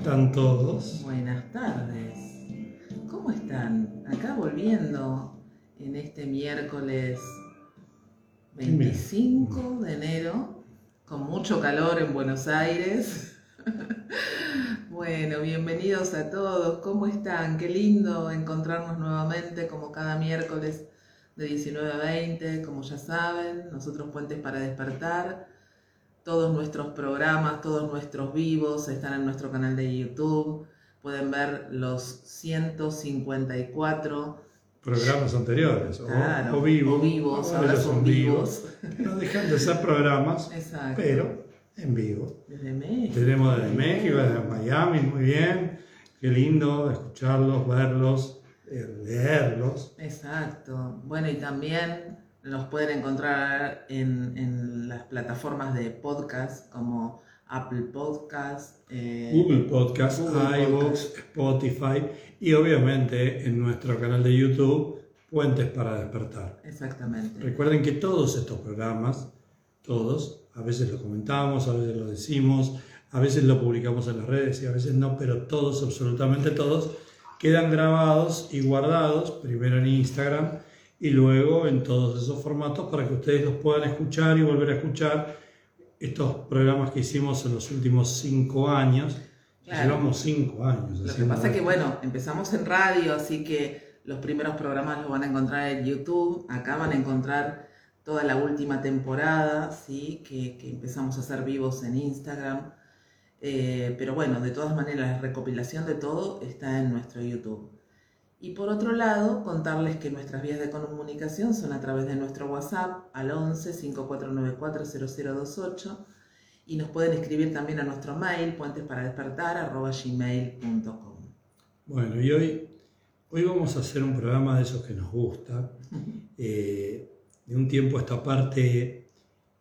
están todos? Buenas tardes. ¿Cómo están? Acá volviendo en este miércoles 25 de enero, con mucho calor en Buenos Aires. Bueno, bienvenidos a todos. ¿Cómo están? Qué lindo encontrarnos nuevamente como cada miércoles de 19 a 20, como ya saben, nosotros Puentes para Despertar. Todos nuestros programas, todos nuestros vivos están en nuestro canal de YouTube. Pueden ver los 154 programas anteriores o, Claro, o vivos. o vivos, ahora son vivos. No dejan de ser programas, Exacto. pero en vivo. Desde México. Tenemos desde México, desde Miami, muy bien. Qué lindo escucharlos, verlos, eh, leerlos. Exacto. Bueno, y también nos pueden encontrar en, en las plataformas de podcast como Apple Podcast, eh, Google Podcast, Google iVoox, Podcast. Spotify y obviamente en nuestro canal de YouTube, Puentes para Despertar. Exactamente. Recuerden que todos estos programas, todos, a veces lo comentamos, a veces lo decimos, a veces lo publicamos en las redes y a veces no, pero todos, absolutamente todos, quedan grabados y guardados, primero en Instagram y luego en todos esos formatos para que ustedes los puedan escuchar y volver a escuchar estos programas que hicimos en los últimos cinco años. Claro. Llevamos cinco años. Lo que pasa es que, bueno, empezamos en radio, así que los primeros programas los van a encontrar en YouTube. Acá van a encontrar toda la última temporada, ¿sí? Que, que empezamos a hacer vivos en Instagram. Eh, pero bueno, de todas maneras, la recopilación de todo está en nuestro YouTube. Y por otro lado, contarles que nuestras vías de comunicación son a través de nuestro WhatsApp al 11 5494 0028 y nos pueden escribir también a nuestro mail puentesparadespertar@gmail.com. Bueno, y hoy, hoy vamos a hacer un programa de esos que nos gusta. Eh, de un tiempo a esta parte,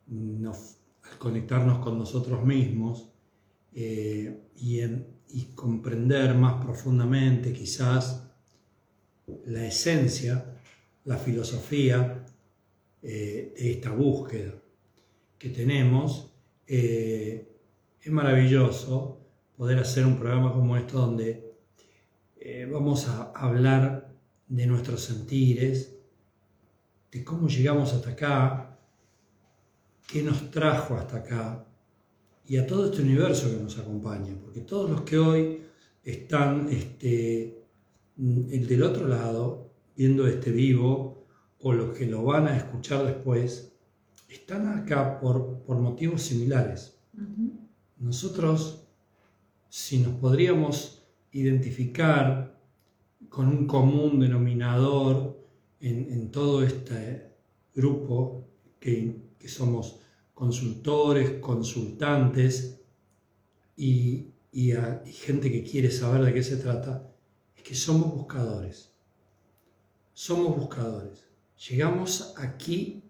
nos- al conectarnos con nosotros mismos eh, y, en- y comprender más profundamente quizás la esencia, la filosofía eh, de esta búsqueda que tenemos, eh, es maravilloso poder hacer un programa como esto donde eh, vamos a hablar de nuestros sentires, de cómo llegamos hasta acá, qué nos trajo hasta acá y a todo este universo que nos acompaña, porque todos los que hoy están este, el del otro lado, viendo este vivo, o los que lo van a escuchar después, están acá por, por motivos similares. Nosotros, si nos podríamos identificar con un común denominador en, en todo este grupo que, que somos consultores, consultantes y, y a- y gente que quiere saber de qué se trata, es que somos buscadores. Somos buscadores. Llegamos aquí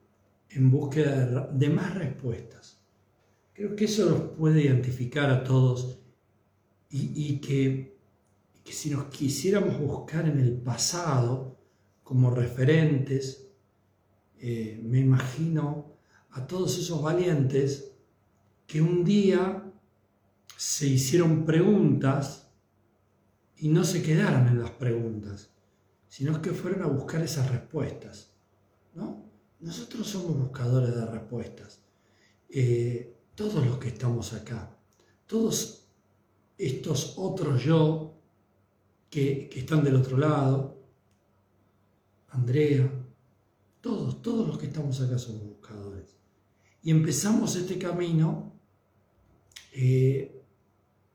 en búsqueda de, más respuestas. Creo que eso nos puede identificar a todos y, y que, que si nos quisiéramos buscar en el pasado como referentes, eh, me imagino a todos esos valientes que un día se hicieron preguntas y no se quedaron en las preguntas, sino que fueron a buscar esas respuestas. ¿no? Nosotros somos buscadores de respuestas. Eh, todos los que estamos acá, todos estos otros yo que, que están del otro lado, Andrea, todos, todos los que estamos acá somos buscadores. Y empezamos este camino eh,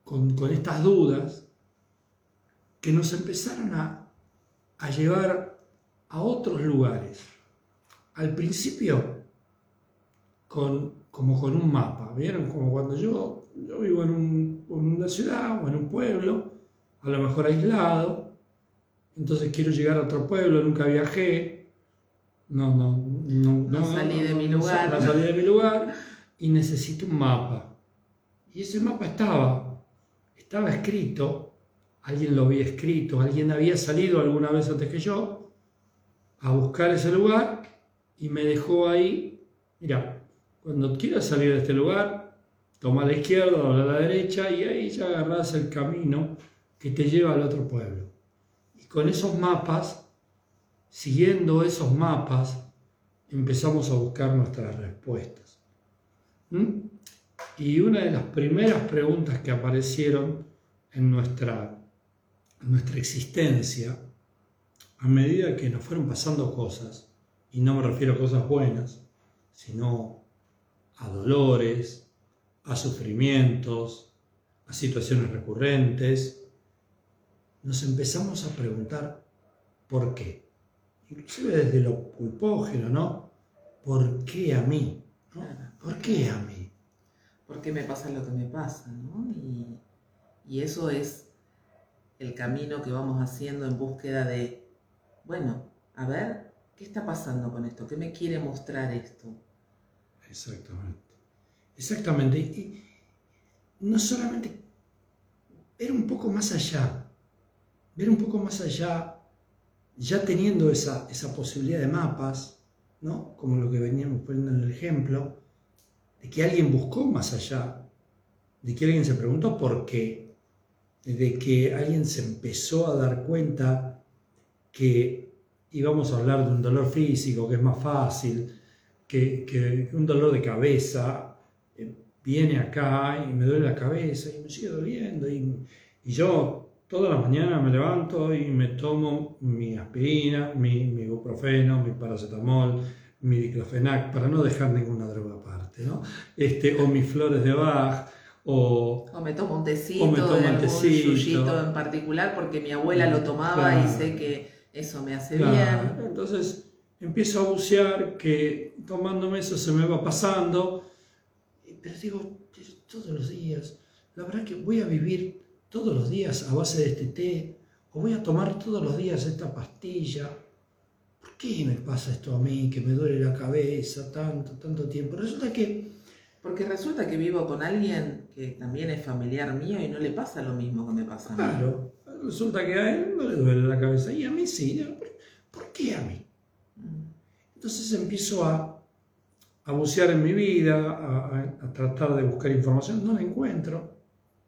con, con estas dudas que nos empezaron a, a llevar a otros lugares. Al principio, con, como con un mapa, ¿vieron? Como cuando yo, yo vivo en, un- en una ciudad o en un pueblo, a lo mejor aislado, entonces quiero llegar a otro pueblo, nunca viajé, no, no, no, No salí de mi lugar. no salí de mi lugar y necesito un mapa. Y ese mapa estaba, estaba escrito, alguien lo había escrito, alguien había salido alguna vez antes que yo a buscar ese lugar y me dejó ahí, mira, cuando quieras salir de este lugar, toma la izquierda, o a la derecha y ahí ya agarrás el camino que te lleva al otro pueblo. Y con esos mapas, siguiendo esos mapas, empezamos a buscar nuestras respuestas. ¿Mm? Y una de las primeras preguntas que aparecieron en nuestra, nuestra existencia, a medida que nos fueron pasando cosas, y no me refiero a cosas buenas, sino a dolores, a sufrimientos, a situaciones recurrentes, nos empezamos a preguntar por qué. Inclusive desde lo culpógeno, ¿no? ¿Por qué a mí? ¿Por qué a mí? ¿Por qué me pasa lo que me pasa? ¿no? Y, y eso es el camino que vamos haciendo en búsqueda de, bueno, a ver, ¿qué está pasando con esto? ¿Qué me quiere mostrar esto? Exactamente. Exactamente. Y no solamente ver un poco más allá, ver un poco más allá, ya teniendo esa, esa posibilidad de mapas, ¿no? como lo que veníamos poniendo en el ejemplo, de que alguien buscó más allá, de que alguien se preguntó por qué, de que alguien se empezó a dar cuenta que íbamos a hablar de un dolor físico, que es más fácil, que, un dolor de cabeza, viene acá y me duele la cabeza y me sigue doliendo. Y, yo toda la mañana me levanto y me tomo mi aspirina, mi, mi ibuprofeno, mi paracetamol, mi diclofenac, para no dejar ninguna droga aparte, ¿no? Este, o mis flores de Bach, o, o me tomo un tecito, o me tomo un tecito. en particular, porque mi abuela lo tomaba y sé que eso me hace bien. Entonces empiezo a bucear que tomándome eso se me va pasando pero digo, todos los días, la verdad que voy a vivir todos los días a base de este té, o voy a tomar todos los días esta pastilla. ¿Por qué me pasa esto a mí, que me duele la cabeza tanto, tanto tiempo? Resulta que... Porque resulta que vivo con alguien que también es familiar mío y no le pasa lo mismo que me pasa a mí. Claro, resulta que a él no le duele la cabeza y a mí sí. ¿Por qué a mí? Mm. Entonces empiezo a a bucear en mi vida, a, tratar de buscar información, no la encuentro.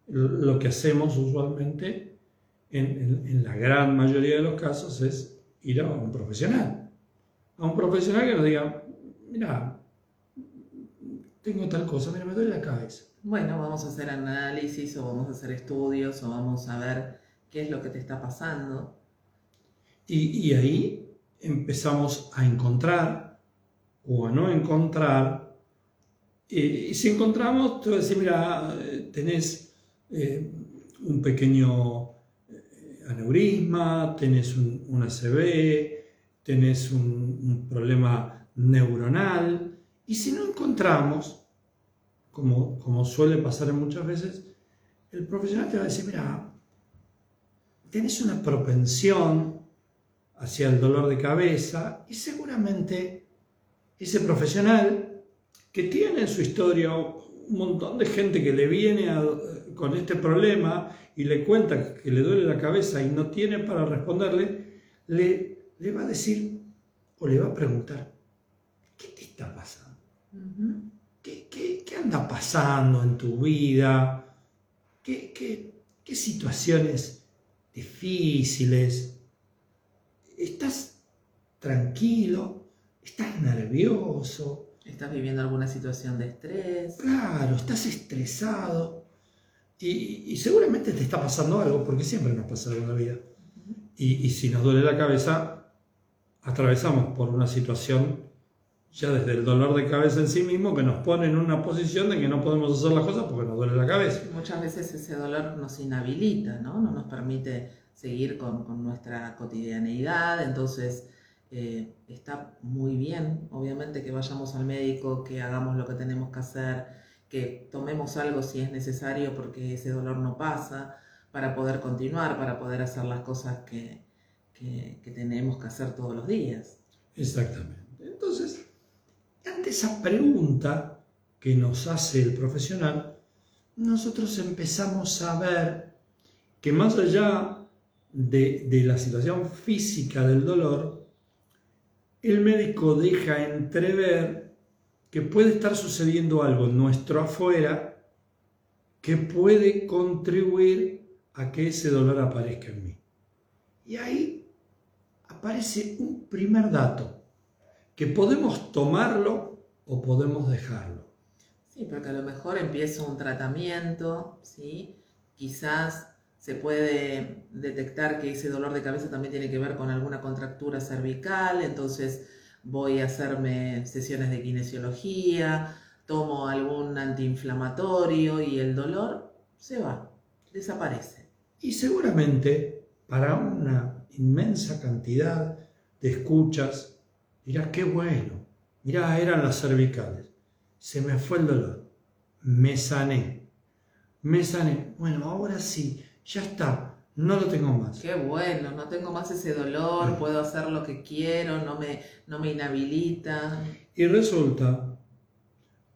Lo que hacemos usualmente, en, la gran mayoría de los casos, es ir a un profesional. A un profesional que nos diga, mira, tengo tal cosa, mira, me duele la cabeza. Bueno, vamos a hacer análisis o vamos a hacer estudios o vamos a ver qué es lo que te está pasando. Y, y ahí empezamos a encontrar o a no encontrar. y si encontramos, te voy a decir, mira, tenés eh, un pequeño eh, aneurisma, tenés un, un ACV, tenés un, problema neuronal. Y si no encontramos, como, suele pasar muchas veces, el profesional te va a decir, mira, tenés una propensión hacia el dolor de cabeza y seguramente ese profesional que tiene en su historia un montón de gente que le viene con este problema y le cuenta que le duele la cabeza y no tiene para responderle, le, le va a decir o le va a preguntar, ¿qué te está pasando? ¿Qué, qué, anda pasando en tu vida? ¿Qué, qué situaciones difíciles? ¿Estás tranquilo? estás nervioso. Estás viviendo alguna situación de estrés. Claro, estás estresado. Y, seguramente te está pasando algo, porque siempre nos pasa algo en la vida. y, si nos duele la cabeza, atravesamos por una situación ya desde el dolor de cabeza en sí mismo que nos pone en una posición de que no podemos hacer las cosas porque nos duele la cabeza. Muchas veces ese dolor nos inhabilita, ¿no? No nos permite seguir con, con nuestra cotidianeidad, entonces eh, está muy bien, obviamente, que vayamos al médico, que hagamos lo que tenemos que hacer, que tomemos algo si es necesario porque ese dolor no pasa, para poder continuar, para poder hacer las cosas que, que, tenemos que hacer todos los días. Exactamente. Esa pregunta que nos hace el profesional, nosotros empezamos a ver que más allá de, de la situación física del dolor, el médico deja entrever que puede estar sucediendo algo nuestro afuera que puede contribuir a que ese dolor aparezca en mí. Y ahí aparece un primer dato, que podemos tomarlo o podemos dejarlo. Sí, porque a lo mejor empieza un tratamiento, ¿sí? Quizás se puede detectar que ese dolor de cabeza también tiene que ver con alguna contractura cervical, entonces voy a hacerme sesiones de kinesiología, tomo algún antiinflamatorio y el dolor se va, desaparece. Y seguramente para una inmensa cantidad de escuchas dirás, qué bueno, mirá, eran las cervicales, se me fue el dolor, me sané, me sané, bueno, ahora sí, ya está, no lo tengo más. Qué bueno, no tengo más ese dolor, puedo hacer lo que quiero, no me, no me inhabilita. Y resulta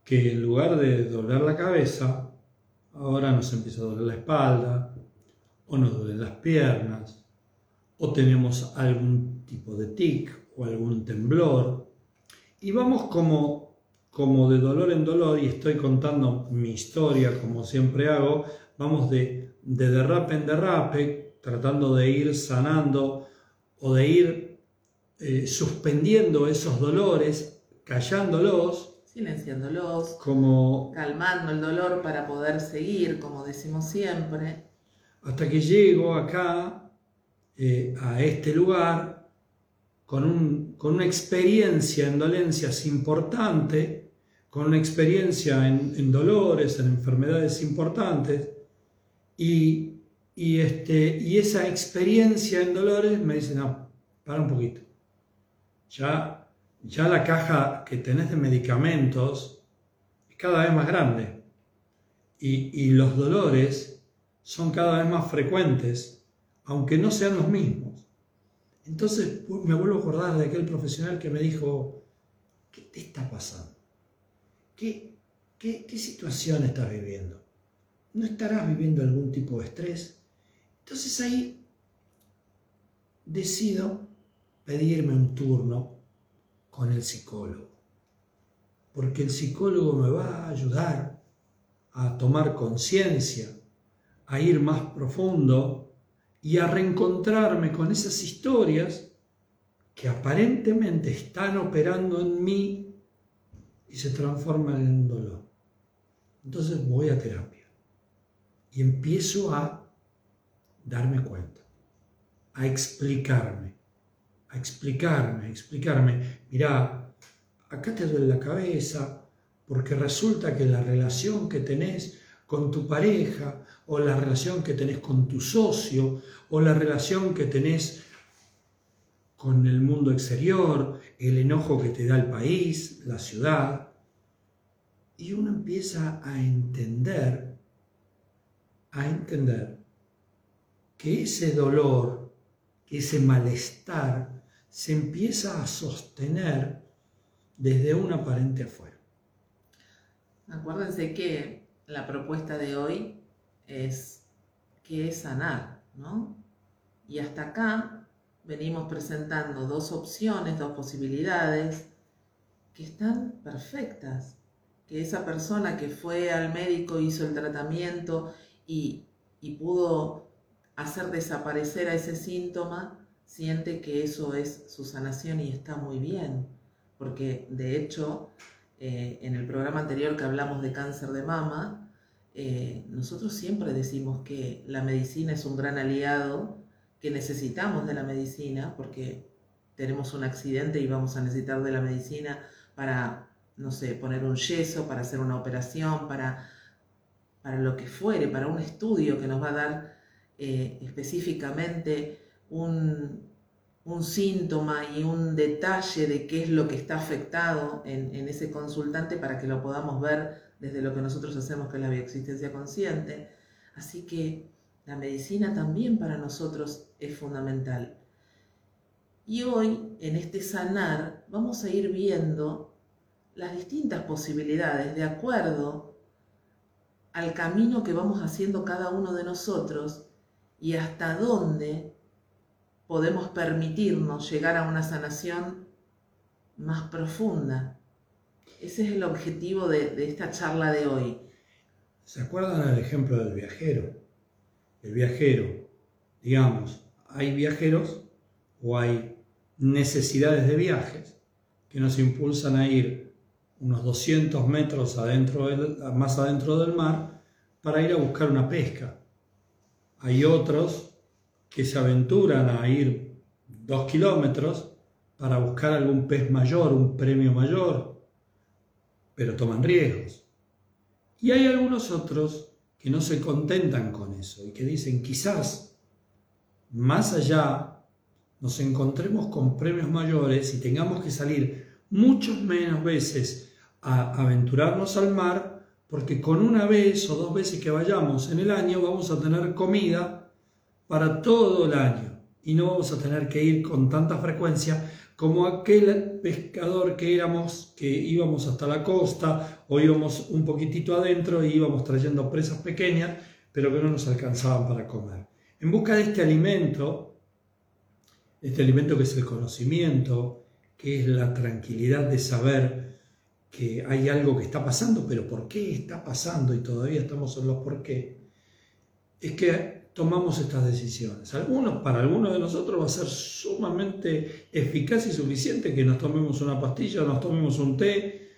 que en lugar de doler la cabeza, ahora nos empieza a doler la espalda, o nos duelen las piernas, o tenemos algún tipo de tic o algún temblor. Y vamos como, como de dolor en dolor, y estoy contando mi historia como siempre hago, vamos de, de derrape en derrape, tratando de ir sanando o de ir eh, suspendiendo esos dolores, callándolos, silenciándolos, como, calmando el dolor para poder seguir, como decimos siempre. Hasta que llego acá, eh, a este lugar, con, un, con, una experiencia en dolencias importante, con una experiencia en, dolores, en enfermedades importantes, y, y, este, y esa experiencia en dolores me dice, no, para un poquito. Ya ya la caja que tenés de medicamentos es cada vez más grande y, los dolores son cada vez más frecuentes, aunque no sean los mismos. Entonces me vuelvo a acordar de aquel profesional que me dijo, ¿qué te está pasando? ¿Qué, qué, qué situación estás viviendo? ¿No estarás viviendo algún tipo de estrés? Entonces ahí decido pedirme un turno con el psicólogo. Porque el psicólogo me va a ayudar a tomar conciencia, a ir más profundo y a reencontrarme con esas historias que aparentemente están operando en mí y se transforman en dolor. Entonces voy a terapia y empiezo a darme cuenta, a explicarme a explicarme, a explicarme, mira, acá te duele la cabeza, porque resulta que la relación que tenés con tu pareja, o la relación que tenés con tu socio, o la relación que tenés con el mundo exterior, el enojo que te da el país, la ciudad. Y uno empieza a entender, a entender que ese dolor, que ese malestar, se empieza a sostener desde un aparente afuera. Acuérdense que la propuesta de hoy es que es sanar, ¿no? Y hasta acá venimos presentando dos opciones, dos posibilidades que están perfectas. Que esa persona que fue al médico, hizo el tratamiento y, y pudo hacer desaparecer a ese síntoma, siente que eso es su sanación y está muy bien, porque de hecho eh, en el programa anterior que hablamos de cáncer de mama, eh, nosotros siempre decimos que la medicina es un gran aliado, que necesitamos de la medicina, porque tenemos un accidente y vamos a necesitar de la medicina para, no sé, poner un yeso, para hacer una operación, para, para lo que fuere, para un estudio que nos va a dar eh, específicamente un, síntoma y un detalle de qué es lo que está afectado en, ese consultante para que lo podamos ver desde lo que nosotros hacemos, que es la bioexistencia consciente. Así que la medicina también para nosotros es fundamental. Y hoy, en este sanar, vamos a ir viendo las distintas posibilidades de acuerdo al camino que vamos haciendo cada uno de nosotros y hasta dónde podemos permitirnos llegar a una sanación más profunda. Ese es el objetivo de, esta charla de hoy. ¿Se acuerdan del ejemplo del viajero? El viajero, digamos, hay viajeros o hay necesidades de viajes que nos impulsan a ir unos 200 metros adentro más adentro del mar para ir a buscar una pesca. Hay otros que se aventuran a ir dos kilómetros para buscar algún pez mayor, un premio mayor, pero toman riesgos. Y hay algunos otros que no se contentan con eso y que dicen quizás más allá nos encontremos con premios mayores y tengamos que salir muchas menos veces a aventurarnos al mar, porque con una vez o dos veces que vayamos en el año vamos a tener comida para todo el año y no vamos a tener que ir con tanta frecuencia como aquel pescador que éramos, que íbamos hasta la costa o íbamos un poquitito adentro y íbamos trayendo presas pequeñas, pero que no nos alcanzaban para comer. En busca de este alimento, este alimento que es el conocimiento, que es la tranquilidad de saber que hay algo que está pasando, pero ¿por qué está pasando? Y todavía estamos en los por qué. Es que tomamos estas decisiones. Algunos, para algunos de nosotros va a ser sumamente eficaz y suficiente que nos tomemos una pastilla, nos tomemos un té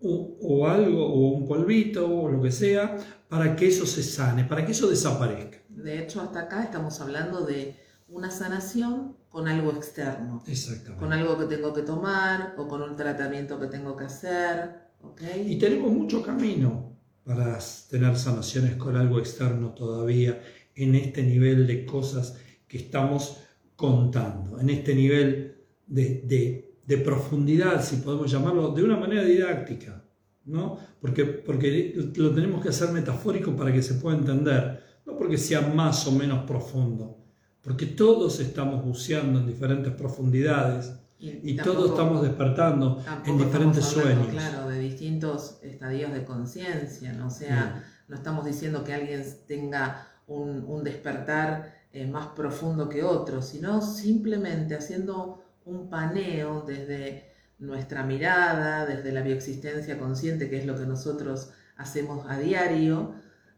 o, o algo, o un polvito, o lo que sea, para que eso se sane, para que eso desaparezca. De hecho, hasta acá estamos hablando de una sanación con algo externo. Exactamente. Con algo que tengo que tomar o con un tratamiento que tengo que hacer. ¿okay? Y tenemos mucho camino para tener sanaciones con algo externo todavía en este nivel de cosas que estamos contando, en este nivel de, de, de profundidad, si podemos llamarlo, de una manera didáctica, ¿no? Porque, porque lo tenemos que hacer metafórico para que se pueda entender, no porque sea más o menos profundo, porque todos estamos buceando en diferentes profundidades y, todos estamos despertando en diferentes sueños. Claro, de distintos estadios de conciencia, ¿no? O sea, no estamos diciendo que alguien tenga un, despertar eh, más profundo que otro, sino simplemente haciendo un paneo desde nuestra mirada, desde la bioexistencia consciente, que es lo que nosotros hacemos a diario,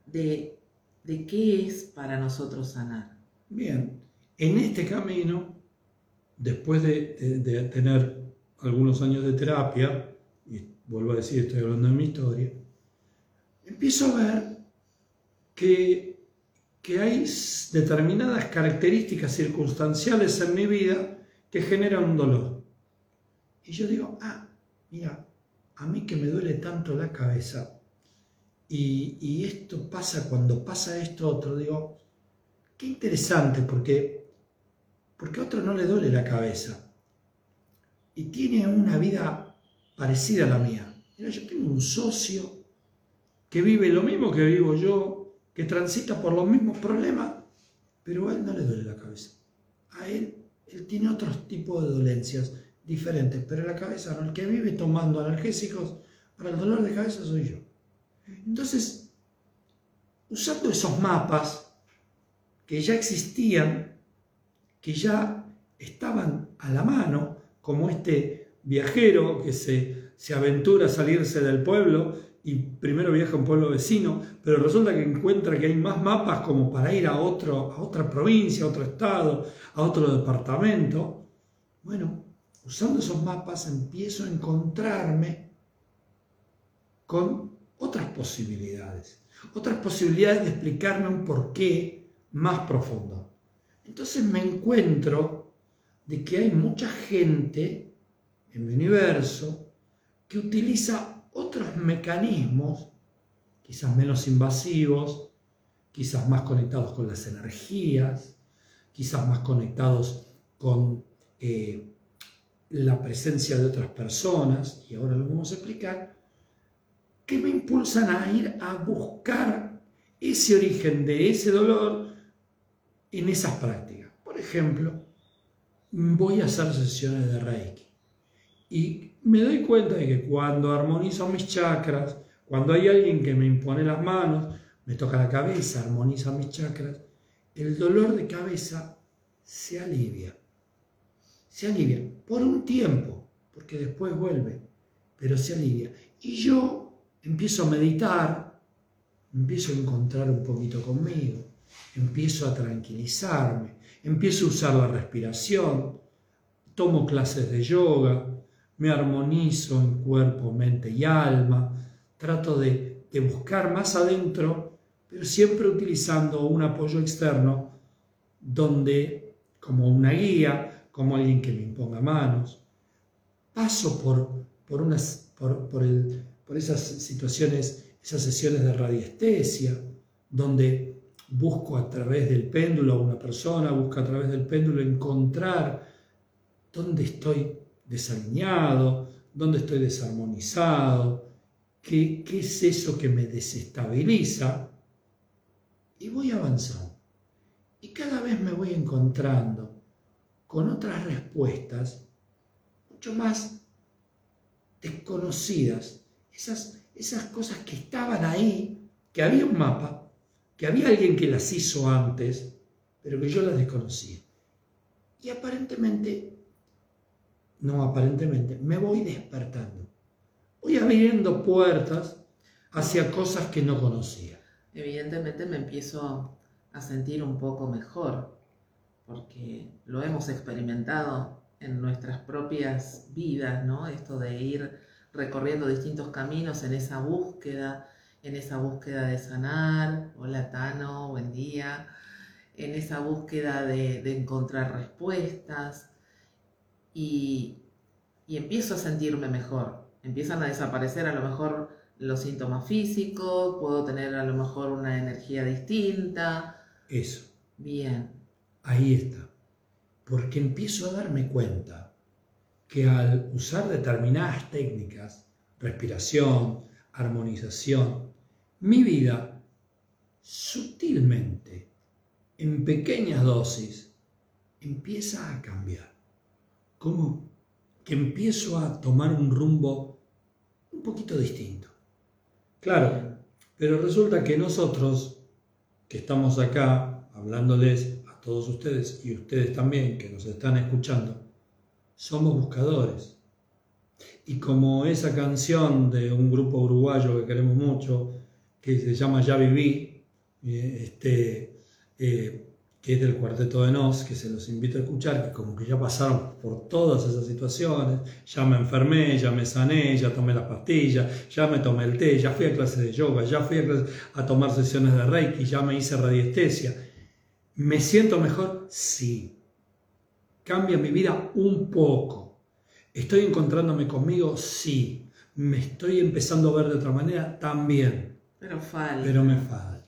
de, de qué es para nosotros sanar. Bien, en este camino, después de, tener algunos años de terapia, y vuelvo a decir, estoy hablando de mi historia, empiezo a ver que que hay determinadas características circunstanciales en mi vida que generan un dolor. Y yo digo, ah, mira, a mí que me duele tanto la cabeza y, esto pasa cuando pasa esto otro, digo, qué interesante porque, porque a otro no le duele la cabeza y tiene una vida parecida a la mía. Mira, yo tengo un socio que vive lo mismo que vivo yo, que transita por los mismos problemas, pero a él no le duele la cabeza. A él, él tiene otros tipos de dolencias diferentes, pero la cabeza no. El que vive tomando analgésicos para el dolor de cabeza soy yo. Entonces, usando esos mapas que ya existían, que ya estaban a la mano, como este viajero que se, se aventura a salirse del pueblo y primero viaja a un pueblo vecino, pero resulta que encuentra que hay más mapas como para ir a, otro, a otra provincia, a otro estado, a otro departamento. Bueno, usando esos mapas empiezo a encontrarme con otras posibilidades, otras posibilidades de explicarme un porqué más profundo. Entonces me encuentro de que hay mucha gente en mi universo que utiliza otros mecanismos, quizás menos invasivos, quizás más conectados con las energías, quizás más conectados con eh, la presencia de otras personas, y ahora lo vamos a explicar, que me impulsan a ir a buscar ese origen de ese dolor en esas prácticas. Por ejemplo, voy a hacer sesiones de Reiki y me doy cuenta de que cuando armonizo mis chakras, cuando hay alguien que me impone las manos, me toca la cabeza, armoniza mis chakras, el dolor de cabeza se alivia. Se alivia por un tiempo, porque después vuelve, pero se alivia. Y yo empiezo a meditar, empiezo a encontrar un poquito conmigo, empiezo a tranquilizarme, empiezo a usar la respiración, tomo clases de yoga, me armonizo en cuerpo, mente y alma, trato de, de buscar más adentro, pero siempre utilizando un apoyo externo donde, como una guía, como alguien que me imponga manos, paso por, por, unas, por, por, el, por esas situaciones, esas sesiones de radiestesia, donde busco a través del péndulo, una persona busca a través del péndulo encontrar dónde estoy desalineado, dónde estoy desarmonizado, qué, qué es eso que me desestabiliza, y voy avanzando. Y cada vez me voy encontrando con otras respuestas mucho más desconocidas, esas, esas cosas que estaban ahí, que había un mapa, que había alguien que las hizo antes, pero que yo las desconocía. Y aparentemente, no aparentemente, me voy despertando. Voy abriendo puertas hacia cosas que no conocía. Evidentemente me empiezo a sentir un poco mejor, porque lo hemos experimentado en nuestras propias vidas, ¿no? Esto de ir recorriendo distintos caminos en esa búsqueda, en esa búsqueda de sanar, hola Tano, buen día, en esa búsqueda de, encontrar respuestas y, y empiezo a sentirme mejor, empiezan a desaparecer a lo mejor los síntomas físicos, puedo tener a lo mejor una energía distinta. Eso. Bien. Ahí está porque empiezo a darme cuenta que al usar determinadas técnicas, respiración, armonización, mi vida sutilmente, en pequeñas dosis, empieza a cambiar. Como que empiezo a tomar un rumbo un poquito distinto. Claro, pero resulta que nosotros, que estamos acá hablándoles todos ustedes y ustedes también que nos están escuchando, somos buscadores. Y como esa canción de un grupo uruguayo que queremos mucho, que se llama Ya Viví, eh, este, eh, que es del Cuarteto de Nos, que se los invito a escuchar, que como que ya pasaron por todas esas situaciones, ya me enfermé, ya me sané, ya tomé las pastillas, ya me tomé el té, ya fui a clases de yoga, ya fui a, a tomar sesiones de Reiki, ya me hice radiestesia ¿Me siento mejor? Sí. ¿Cambia mi vida? Un poco. ¿Estoy encontrándome conmigo? Sí. ¿Me estoy empezando a ver de otra manera? También. Pero falta. Pero me falta.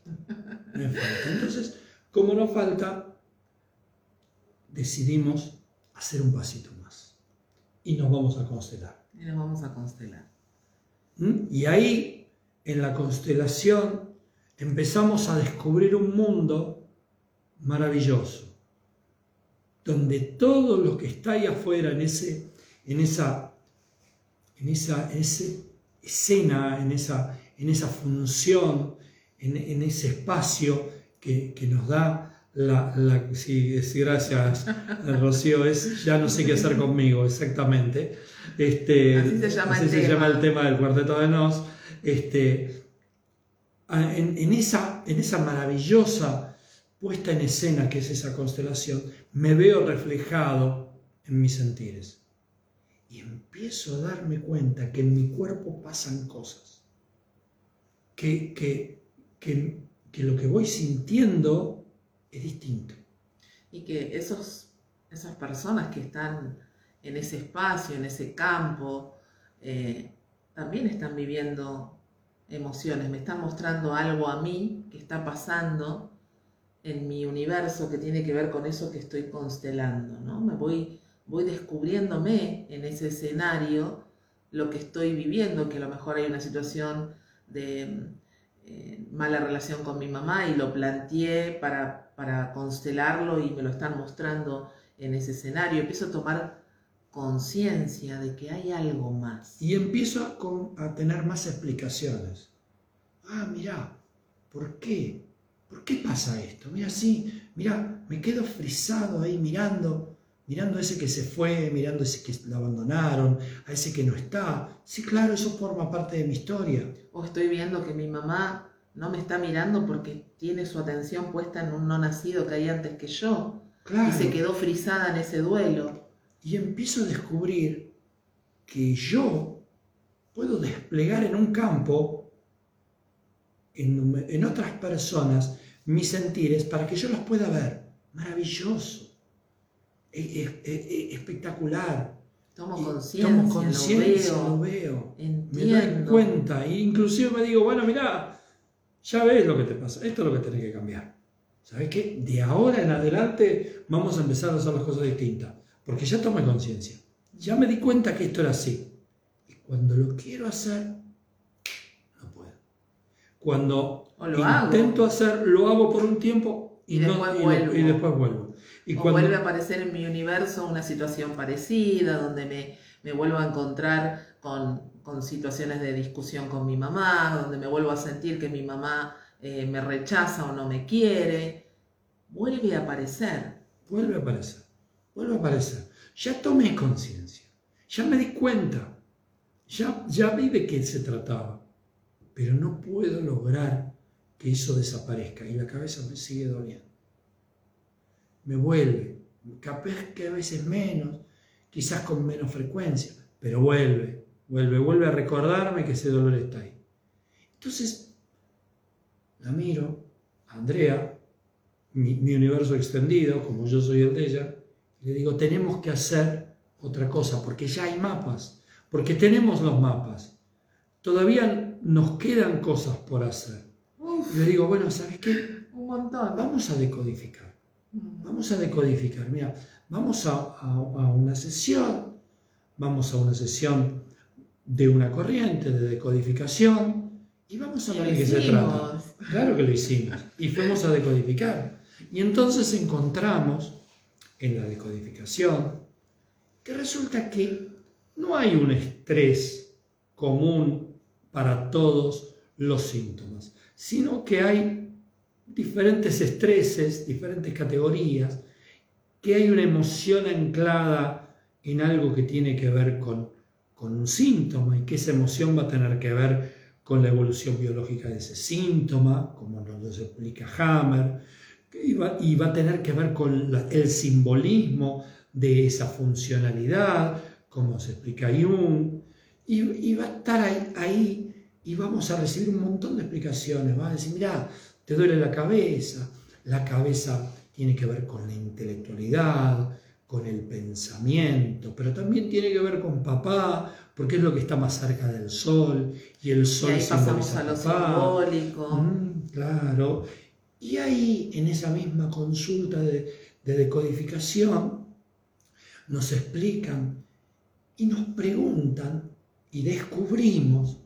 Me falta. Entonces, como no falta, decidimos hacer un pasito más. Y nos vamos a constelar. Y nos vamos a constelar. ¿Mm? Y ahí, en la constelación, empezamos a descubrir un mundo maravilloso, donde todo lo que está ahí afuera, en, ese, en, esa, en esa, escena, en esa, en esa función, en, ese espacio que, nos da la, la sí, gracias Rocío, es ya no sé qué hacer conmigo exactamente. Este, así se llama, el, se tema. llama el tema del cuarteto de Nos. Este, en, en, esa, en esa maravillosa puesta en escena que es esa constelación, me veo reflejado en mis sentires. Y empiezo a darme cuenta que en mi cuerpo pasan cosas, que, que, que, lo que voy sintiendo es distinto. Y que esos, esas personas que están en ese espacio, en ese campo, eh, también están viviendo emociones, me están mostrando algo a mí que está pasando en mi universo que tiene que ver con eso que estoy constelando, ¿no? Me voy, voy descubriéndome en ese escenario lo que estoy viviendo, que a lo mejor hay una situación de mala relación con mi mamá y lo planteé para, para constelarlo y me lo están mostrando en ese escenario. Empiezo a tomar conciencia de que hay algo más. Y empiezo a, tener más explicaciones. Ah, mira, ¿por qué? ¿Por qué pasa esto? Mira, sí, mira, me quedo frisado ahí mirando, mirando a ese que se fue, mirando a ese que lo abandonaron, a ese que no está. Sí, claro, eso forma parte de mi historia. O estoy viendo que mi mamá no me está mirando porque tiene su atención puesta en un no nacido que hay antes que yo. Claro. Y se quedó frisada en ese duelo. Y empiezo a descubrir que yo puedo desplegar en un campo, en, en otras personas, mis sentires para que yo los pueda ver. Maravilloso. Espectacular. Tomo conciencia, tomo lo conciencia, veo, lo veo. Me doy cuenta. E inclusive me digo, bueno, mira, ya ves lo que te pasa. Esto es lo que tenés que cambiar. ¿Sabes qué? De ahora en adelante vamos a empezar a hacer las cosas distintas. Porque ya tomé conciencia. Ya me di cuenta que esto era así. Y cuando lo quiero hacer, no puedo. Cuando lo hago. intento hacer, lo hago por un tiempo y, Y no- después y lo- vuelvo. y después vuelvo. Y o cuando, vuelve a aparecer en mi universo una situación parecida, donde me, me vuelvo a encontrar con, con situaciones de discusión con mi mamá, donde me vuelvo a sentir que mi mamá eh, me rechaza o no me quiere. Vuelve a aparecer. vuelve a aparecer, vuelve a aparecer. Ya tomé conciencia, ya me di cuenta, ya, ya vi de qué se trataba, pero no puedo lograr que eso desaparezca y la cabeza me sigue doliendo. Me vuelve, capaz que a veces menos, quizás con menos frecuencia, pero vuelve, vuelve, vuelve a recordarme que ese dolor está ahí. Entonces, la miro, Andrea, mi, mi universo extendido, como yo soy el de ella, y le digo, tenemos que hacer otra cosa, porque ya hay mapas, porque tenemos los mapas. Todavía nos quedan cosas por hacer. Uf, Y le digo, bueno, ¿sabes qué? un montón. Vamos a decodificar. Vamos a decodificar. Mira, vamos a, a- a una sesión, vamos a una sesión de una corriente de decodificación y vamos a ver de qué se trata. Claro que lo hicimos. Y fuimos a decodificar. Y entonces encontramos en la decodificación que resulta que no hay un estrés común para todos los síntomas, sino que hay diferentes estreses, diferentes categorías, que hay una emoción anclada en algo que tiene que ver con, con un síntoma y que esa emoción va a tener que ver con la evolución biológica de ese síntoma, como nos lo explica Hammer, y va, y va a tener que ver con el simbolismo de esa funcionalidad, como se explica Jung, y, y va a estar ahí, ahí y vamos a recibir un montón de explicaciones. Va a decir, mira, te duele la cabeza, la cabeza tiene que ver con la intelectualidad, con el pensamiento, pero también tiene que ver con papá, porque es lo que está más cerca del sol, y el Y sol ahí pasamos a lo simbólico. Mm, claro. Y ahí, en esa misma consulta de, de decodificación, nos explican y nos preguntan y descubrimos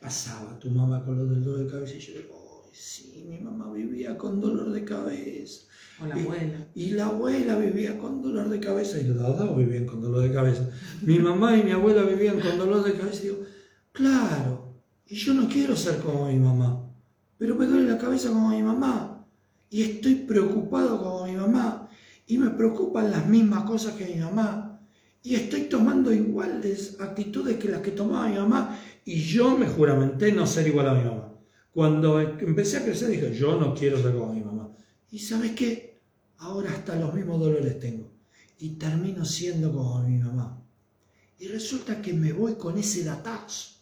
pasaba tu mamá con lo del dolor de cabeza. Y yo digo, "Ay, sí, mi mamá vivía con dolor de cabeza. O la abuela. Y la abuela vivía con dolor de cabeza y los dos vivían con dolor de cabeza. Mi mamá y mi abuela vivían con dolor de cabeza y digo, claro, y yo no quiero ser como mi mamá, pero me duele la cabeza como mi mamá y estoy preocupado como mi mamá y me preocupan las mismas cosas que mi mamá y estoy tomando iguales actitudes que las que tomaba mi mamá y yo me juramenté no ser igual a mi mamá. Cuando empecé a crecer dije, yo no quiero ser como mi mamá. ¿Y sabes qué? Ahora hasta los mismos dolores tengo. Y termino siendo como mi mamá. Y resulta que me voy con ese datazo.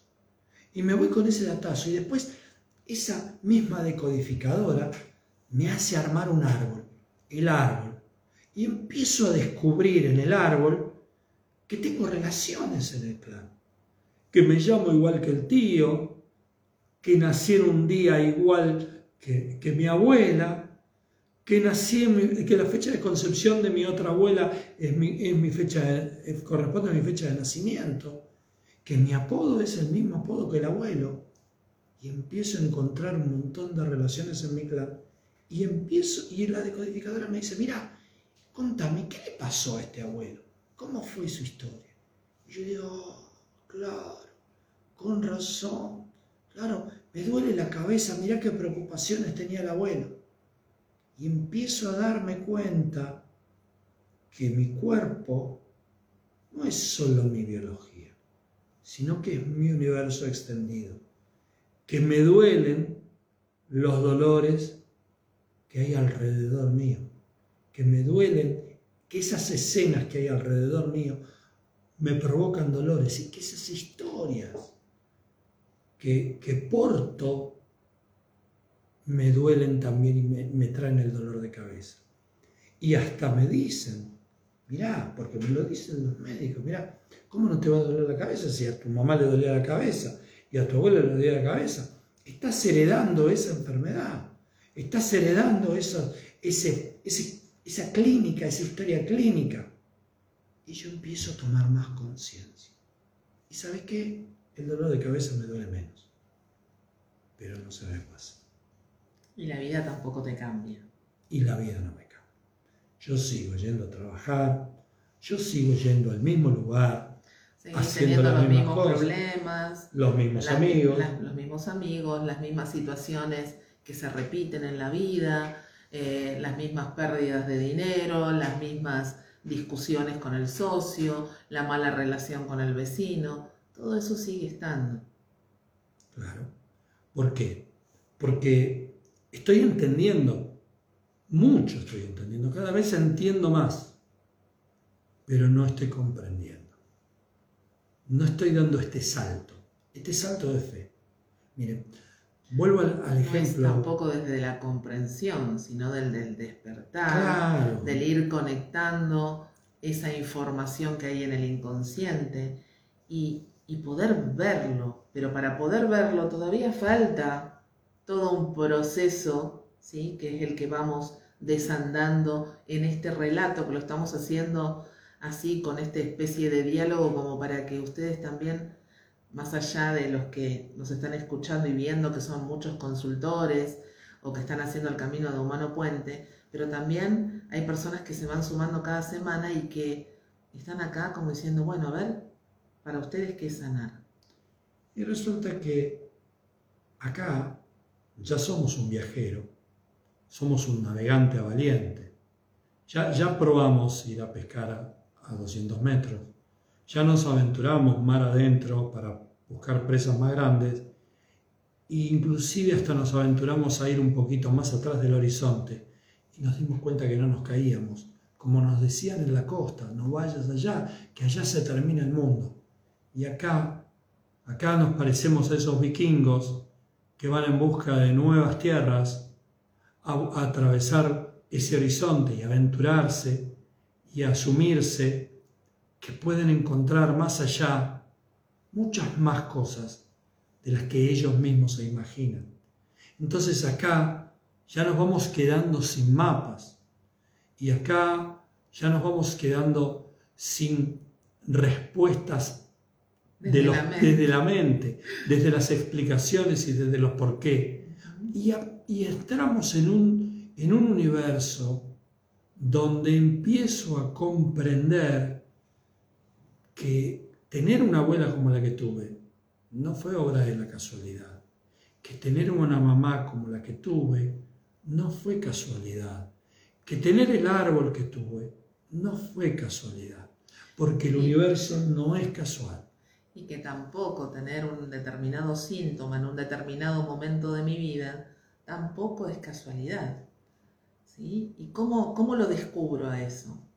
Y me voy con ese datazo. Y después esa misma decodificadora me hace armar un árbol. El árbol. Y empiezo a descubrir en el árbol que tengo relaciones en el plan. Que me llamo igual que el tío. Que nací en un día igual que, que mi abuela que nací que la fecha de concepción de mi otra abuela es mi, es mi fecha de- es- corresponde a mi fecha de nacimiento, que mi apodo es el mismo apodo que el abuelo, y empiezo a encontrar un montón de relaciones en mi clan, y empiezo, y la decodificadora me dice, mira, contame, ¿qué le pasó a este abuelo? ¿Cómo fue su historia? Y yo digo, "Oh, claro, con razón, claro, me duele la cabeza, mira qué preocupaciones tenía el abuelo. Y empiezo a darme cuenta que mi cuerpo no es solo mi biología, sino que es mi universo extendido, que me duelen los dolores que hay alrededor mío, que me duelen, que esas escenas que hay alrededor mío me provocan dolores y que esas historias que, que porto me duelen también y me, traen el dolor de cabeza. Y hasta me dicen, mirá, porque me lo dicen los médicos, mirá, ¿cómo no te va a doler la cabeza si a tu mamá le dolía la cabeza y a tu abuelo le dolía la cabeza? Estás heredando esa enfermedad, estás heredando esa, ese, esa clínica, esa historia clínica. Y yo empiezo a tomar más conciencia. ¿Y sabes qué? El dolor de cabeza me duele menos, pero no se me pasa. Y la vida tampoco te cambia. Y la vida no me cambia. Yo sigo yendo a trabajar, yo sigo yendo al mismo lugar, haciendo los mismos problemas, los mismos amigos. los mismos amigos, las mismas situaciones que se repiten en la vida, eh, las mismas pérdidas de dinero, las mismas discusiones con el socio, la mala relación con el vecino, todo eso sigue estando. Claro. ¿Por qué? Porque estoy entendiendo, mucho estoy entendiendo, cada vez entiendo más, pero no estoy comprendiendo. No estoy dando este salto, este salto de fe. Miren, vuelvo al, ejemplo. No es tampoco desde la comprensión, sino del, despertar, del ir conectando esa información que hay en el inconsciente y, y poder verlo. Pero para poder verlo todavía falta todo un proceso, ¿sí? que es el que vamos desandando en este relato, que lo estamos haciendo así con esta especie de diálogo como para que ustedes también, más allá de los que nos están escuchando y viendo, que son muchos consultores o que están haciendo el camino de Humano Puente, pero también hay personas que se van sumando cada semana y que están acá como diciendo, bueno, a ver, para ustedes qué es sanar. Y resulta que acá ya somos un viajero, somos un navegante valiente. Ya, ya probamos ir a pescar a, 200 metros, ya nos aventuramos mar adentro para buscar presas más grandes e inclusive hasta nos aventuramos a ir un poquito más atrás del horizonte y nos dimos cuenta que no nos caíamos. Como nos decían en la costa, no vayas allá, que allá se termina el mundo. Y acá, acá nos parecemos a esos vikingos que van en busca de nuevas tierras, a, atravesar ese horizonte y aventurarse y asumirse que pueden encontrar más allá muchas más cosas de las que ellos mismos se imaginan. Entonces acá ya nos vamos quedando sin mapas y acá ya nos vamos quedando sin respuestas desde la mente, desde las explicaciones y desde los por qué. Y, y entramos en un, en un universo donde empiezo a comprender que tener una abuela como la que tuve no fue obra de la casualidad, que tener una mamá como la que tuve no fue casualidad, que tener el árbol que tuve no fue casualidad, porque el universo no es casual y que tampoco tener un determinado síntoma en un determinado momento de mi vida tampoco es casualidad. ¿sí? ¿Y cómo, cómo lo descubro a eso?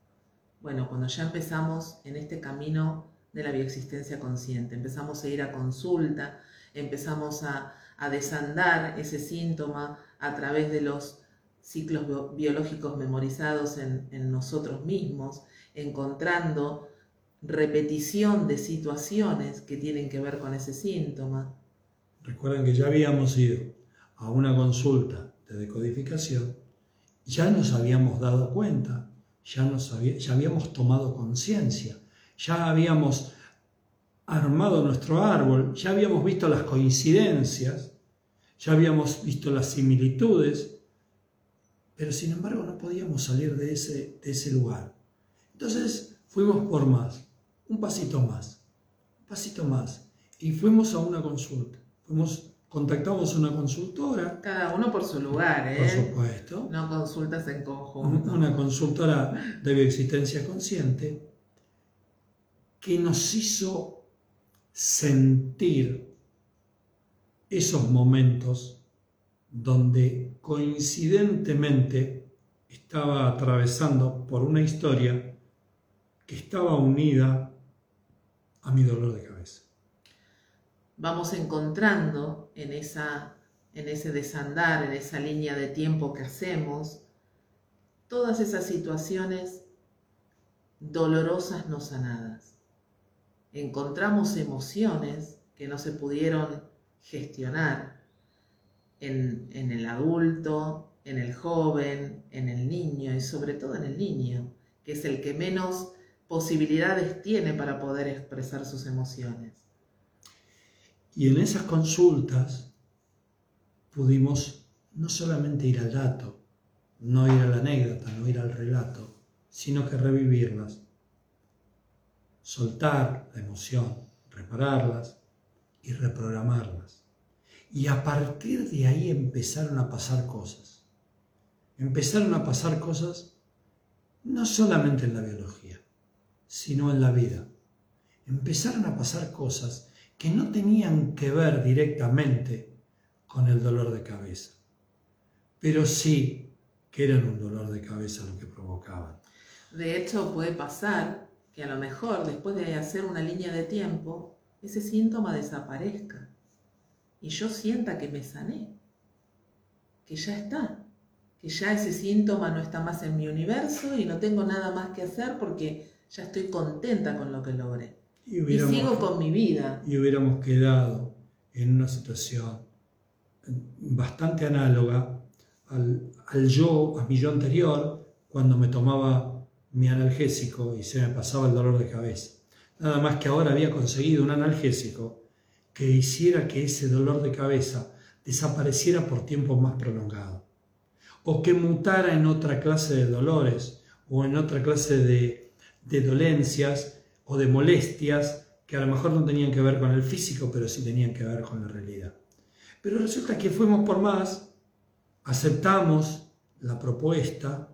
Bueno, cuando ya empezamos en este camino de la bioexistencia consciente, empezamos a ir a consulta, empezamos a, desandar ese síntoma a través de los ciclos biológicos memorizados en, en nosotros mismos, encontrando repetición de situaciones que tienen que ver con ese síntoma. Recuerden que ya habíamos ido a una consulta de decodificación, ya nos habíamos dado cuenta, ya, ya habíamos tomado conciencia, ya habíamos armado nuestro árbol, ya habíamos visto las coincidencias, ya habíamos visto las similitudes, pero sin embargo no podíamos salir de ese, de ese lugar. Entonces fuimos por más un pasito más, un pasito más. Y fuimos a una consulta. Fuimos, contactamos a una consultora. Cada uno por su lugar, ¿eh? Por supuesto. No consultas en conjunto. Una consultora de bioexistencia consciente que nos hizo sentir esos momentos donde coincidentemente estaba atravesando por una historia que estaba unida a mi dolor de cabeza. Vamos encontrando en, esa, en ese desandar, en esa línea de tiempo que hacemos, todas esas situaciones dolorosas no sanadas. Encontramos emociones que no se pudieron gestionar en, en el adulto, en el joven, en el niño y sobre todo en el niño, que es el que menos posibilidades tiene para poder expresar sus emociones. Y en esas consultas pudimos no solamente ir al dato, no ir a la anécdota, no ir al relato, sino que revivirlas, soltar la emoción, repararlas y reprogramarlas. Y a partir de ahí empezaron a pasar cosas. Empezaron a pasar cosas no solamente en la biología, sino en la vida. Empezaron a pasar cosas que no tenían que ver directamente con el dolor de cabeza, pero sí que eran un dolor de cabeza lo que provocaban. De hecho, puede pasar que a lo mejor después de hacer una línea de tiempo, ese síntoma desaparezca y yo sienta que me sané, que ya está, que ya ese síntoma no está más en mi universo y no tengo nada más que hacer porque ya estoy contenta con lo que logré. Y, sigo con mi vida. Y hubiéramos quedado en una situación bastante análoga al, al yo, a mi yo anterior, cuando me tomaba mi analgésico y se me pasaba el dolor de cabeza. Nada más que ahora había conseguido un analgésico que hiciera que ese dolor de cabeza desapareciera por tiempo más prolongado o que mutara en otra clase de dolores o en otra clase de, de dolencias o de molestias que a lo mejor no tenían que ver con el físico, pero sí tenían que ver con la realidad. Pero resulta que fuimos por más, aceptamos la propuesta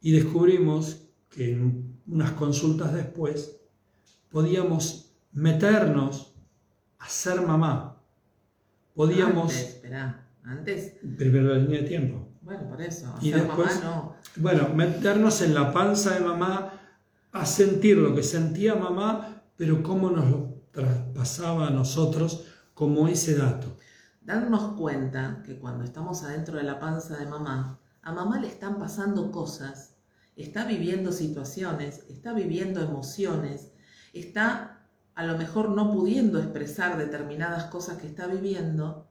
y descubrimos que en unas consultas después podíamos meternos a ser mamá. Podíamos... Antes, espera, antes... Primero la línea de tiempo. Bueno, por eso. Y después, no. Bueno, meternos en la panza de mamá, a sentir lo que sentía mamá, pero cómo nos lo traspasaba a nosotros como ese dato. Darnos cuenta que cuando estamos adentro de la panza de mamá, a mamá le están pasando cosas, está viviendo situaciones, está viviendo emociones, está a lo mejor no pudiendo expresar determinadas cosas que está viviendo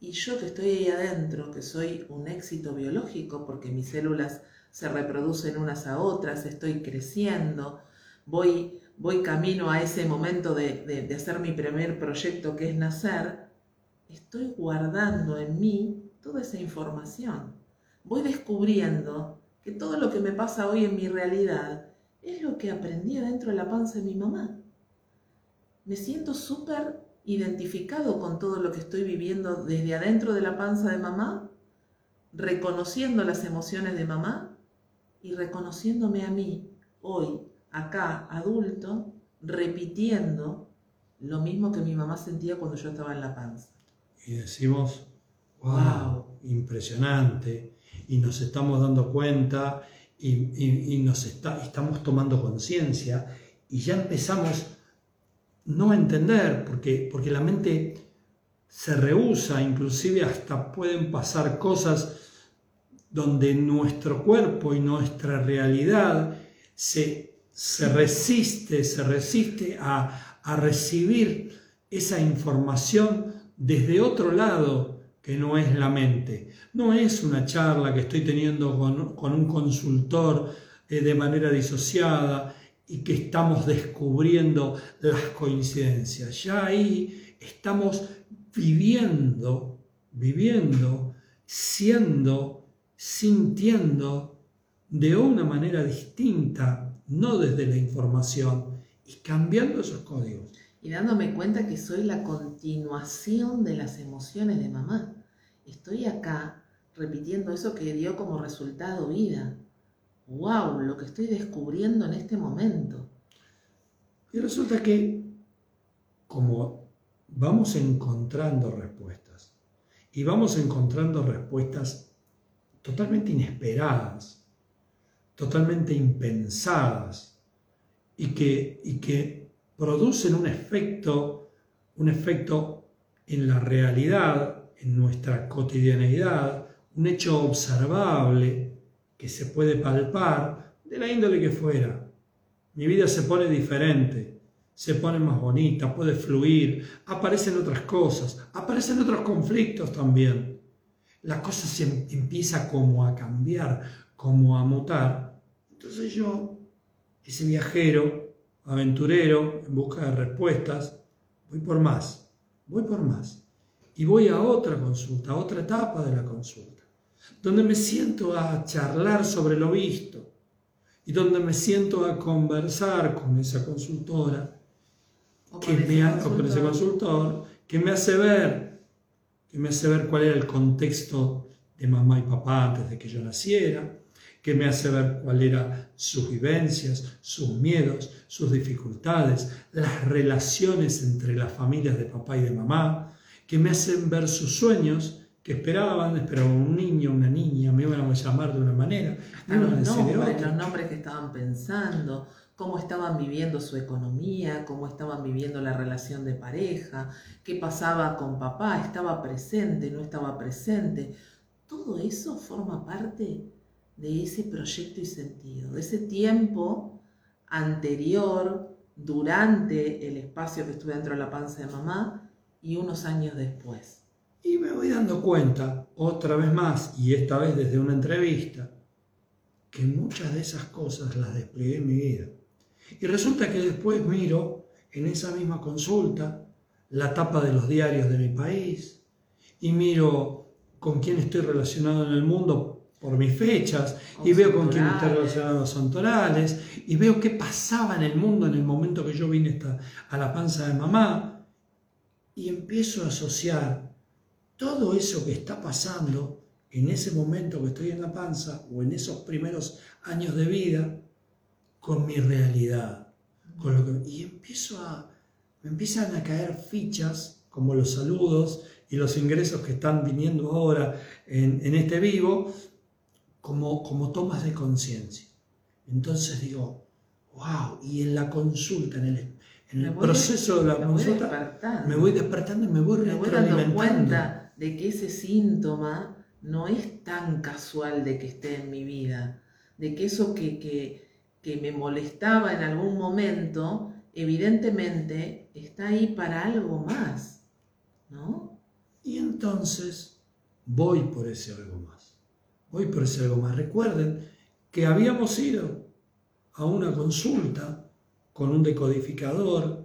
y yo que estoy ahí adentro, que soy un éxito biológico porque mis células se reproducen unas a otras, estoy creciendo, voy, voy camino a ese momento de, de hacer mi primer proyecto que es nacer, estoy guardando en mí toda esa información. Voy descubriendo que todo lo que me pasa hoy en mi realidad es lo que aprendí dentro de la panza de mi mamá. Me siento súper identificado con todo lo que estoy viviendo desde adentro de la panza de mamá, reconociendo las emociones de mamá y reconociéndome a mí hoy, acá, adulto, repitiendo lo mismo que mi mamá sentía cuando yo estaba en la panza. Y decimos, wow, impresionante, y nos estamos dando cuenta y, nos está, estamos tomando conciencia y ya empezamos no entender, porque, porque la mente se rehúsa, inclusive hasta pueden pasar cosas donde nuestro cuerpo y nuestra realidad se, se resiste, se resiste a, a, recibir esa información desde otro lado que no es la mente. No es una charla que estoy teniendo con, con un consultor eh, de manera disociada, y que estamos descubriendo las coincidencias. Ya ahí estamos viviendo, viviendo, siendo, sintiendo de una manera distinta, no desde la información, y cambiando esos códigos. Y dándome cuenta que soy la continuación de las emociones de mamá. Estoy acá repitiendo eso que dio como resultado vida wow, lo que estoy descubriendo en este momento. Y resulta que como vamos encontrando respuestas y vamos encontrando respuestas totalmente inesperadas, totalmente impensadas y que, y que producen un efecto, un efecto en la realidad, en nuestra cotidianeidad, un hecho observable que se puede palpar de la índole que fuera. Mi vida se pone diferente, se pone más bonita, puede fluir, aparecen otras cosas, aparecen otros conflictos también. La cosa se em-, empieza como a cambiar, como a mutar. Entonces yo, ese viajero, aventurero, en busca de respuestas, voy por más, voy por más. Y voy a otra consulta, a otra etapa de la consulta, donde me siento a charlar sobre lo visto y donde me siento a conversar con esa consultora que me con ese consultor que me hace ver que me hace ver cuál era el contexto de mamá y papá antes de que yo naciera, que me hace ver cuáles eran sus vivencias, sus miedos, sus dificultades, las relaciones entre las familias de papá y de mamá, que me hacen ver sus sueños que esperaban, esperaban un niño, una niña, me iban a llamar de una manera, los nombres, los nombres que estaban pensando, cómo estaban viviendo su economía, cómo estaban viviendo la relación de pareja, qué pasaba con papá, estaba presente, no estaba presente. Todo eso forma parte de ese proyecto y sentido, de ese tiempo anterior, durante el espacio que estuve dentro de la panza de mamá y unos años después. Y me voy dando cuenta, otra vez más, y esta vez desde una entrevista, que muchas de esas cosas las desplegué en mi vida. Y resulta que después miro en esa misma consulta la tapa de los diarios de mi país y miro con quién estoy relacionado en el mundo por mis fechas y veo con quién estoy relacionado los santorales y veo qué pasaba en el mundo en el momento que yo vine a la panza de mamá y empiezo a asociar todo eso que está pasando en ese momento que estoy en la panza o en esos primeros años de vida con mi realidad. Con lo que, y empiezo a, me empiezan a caer fichas como los saludos y los ingresos que están viniendo ahora en, en este vivo, como, como tomas de conciencia. Entonces digo, wow, y en la consulta, en el, en el proceso de la consulta, me voy despertando y me voy me voy dando cuenta de que ese síntoma no es tan casual de que esté en mi vida, de que eso que, que que me molestaba en algún momento, evidentemente está ahí para algo más, ¿no? Y entonces voy por ese algo más. Voy por ese algo más. Recuerden que habíamos ido a una consulta con un decodificador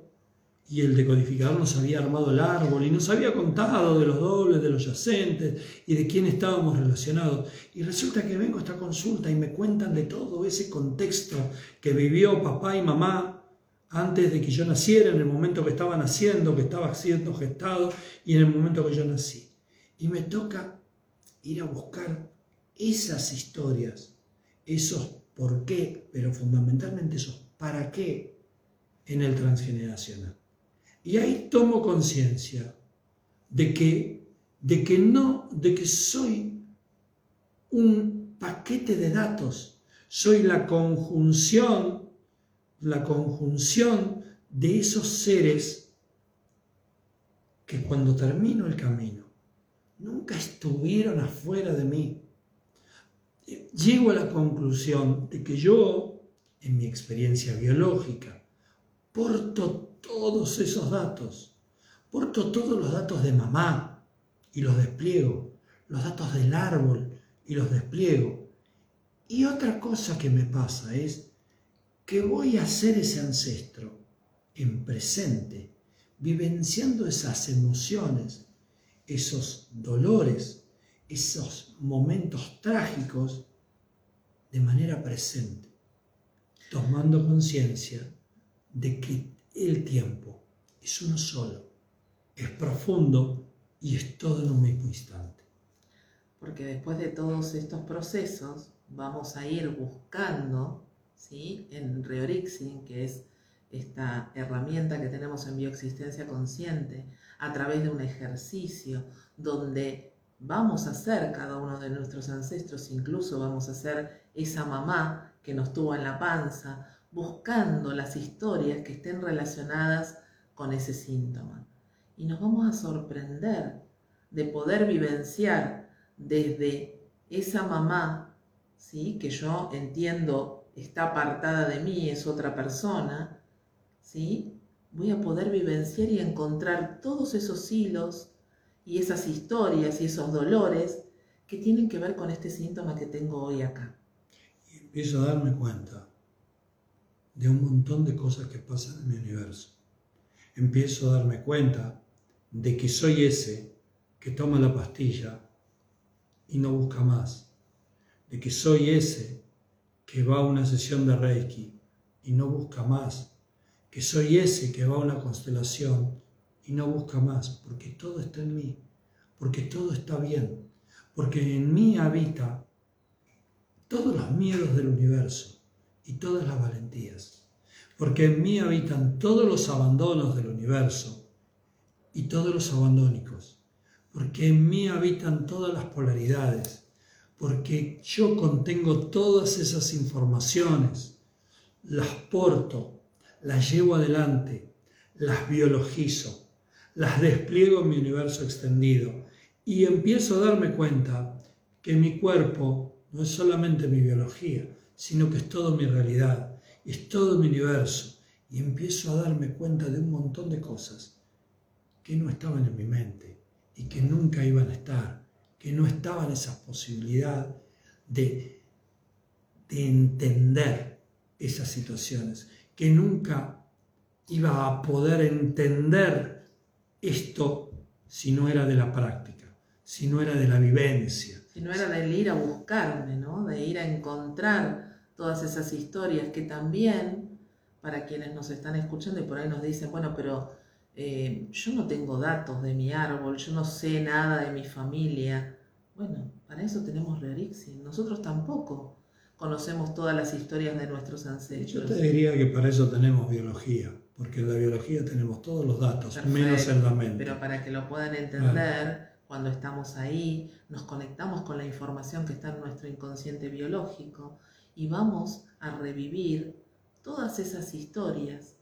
y el decodificador nos había armado el árbol y nos había contado de los dobles, de los yacentes y de quién estábamos relacionados. Y resulta que vengo a esta consulta y me cuentan de todo ese contexto que vivió papá y mamá antes de que yo naciera, en el momento que estaba naciendo, que estaba siendo gestado y en el momento que yo nací. Y me toca ir a buscar esas historias, esos por qué, pero fundamentalmente esos para qué en el transgeneracional. Y ahí tomo conciencia de que, de que no, de que soy un paquete de datos, soy la conjunción, la conjunción de esos seres que cuando termino el camino nunca estuvieron afuera de mí. Llego a la conclusión de que yo, en mi experiencia biológica, porto todos esos datos. Porto todos los datos de mamá y los despliego. Los datos del árbol y los despliego. Y otra cosa que me pasa es que voy a ser ese ancestro en presente, vivenciando esas emociones, esos dolores, esos momentos trágicos de manera presente, tomando conciencia de que el tiempo es uno solo, es profundo y es todo en un mismo instante. Porque después de todos estos procesos vamos a ir buscando, ¿sí? en Reorixing, que es esta herramienta que tenemos en bioexistencia consciente, a través de un ejercicio donde vamos a ser cada uno de nuestros ancestros, incluso vamos a ser esa mamá que nos tuvo en la panza, buscando las historias que estén relacionadas con ese síntoma. Y nos vamos a sorprender de poder vivenciar desde esa mamá, ¿sí? que yo entiendo está apartada de mí, es otra persona, ¿sí? voy a poder vivenciar y encontrar todos esos hilos y esas historias y esos dolores que tienen que ver con este síntoma que tengo hoy acá. Y empiezo a darme cuenta de un montón de cosas que pasan en mi universo. Empiezo a darme cuenta de que soy ese que toma la pastilla y no busca más. De que soy ese que va a una sesión de Reiki y no busca más. Que soy ese que va a una constelación y no busca más, porque todo está en mí, porque todo está bien, porque en mí habita todos los miedos del universo y todas las valentías, porque en mí habitan todos los abandonos del universo y todos los abandónicos, porque en mí habitan todas las polaridades, porque yo contengo todas esas informaciones, las porto, las llevo adelante, las biologizo las despliego en mi universo extendido y empiezo a darme cuenta que mi cuerpo no es solamente mi biología, sino que es toda mi realidad, es todo mi universo y empiezo a darme cuenta de un montón de cosas que no estaban en mi mente y que nunca iban a estar, que no estaban esa posibilidad de, de entender esas situaciones, que nunca iba a poder entender esto si no era de la práctica, si no era de la vivencia. Si no era del ir a buscarme, ¿no? De ir a encontrar todas esas historias que también, para quienes nos están escuchando y por ahí nos dicen, bueno, pero eh, yo no tengo datos de mi árbol, yo no sé nada de mi familia. Bueno, para eso tenemos Rerixi. Nosotros tampoco conocemos todas las historias de nuestros ancestros. Yo te diría que para eso tenemos biología porque en la biología tenemos todos los datos, menos en la mente. Pero para que lo puedan entender, cuando estamos ahí, nos conectamos con la información que está en nuestro inconsciente biológico y vamos a revivir todas esas historias.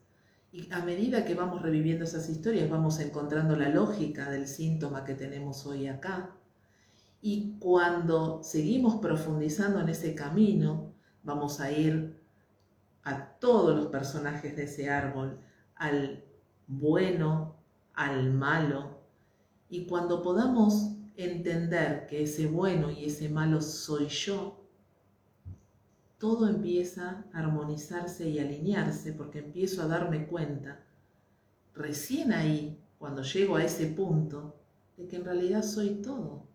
Y a medida que vamos reviviendo esas historias, vamos encontrando la lógica del síntoma que tenemos hoy acá. Y cuando seguimos profundizando en ese camino, vamos a ir a todos los personajes de ese árbol, al bueno, al malo. Y cuando podamos entender que ese bueno y ese malo soy yo, todo empieza a armonizarse y alinearse porque empiezo a darme cuenta, recién ahí, cuando llego a ese punto, de que en realidad soy todo,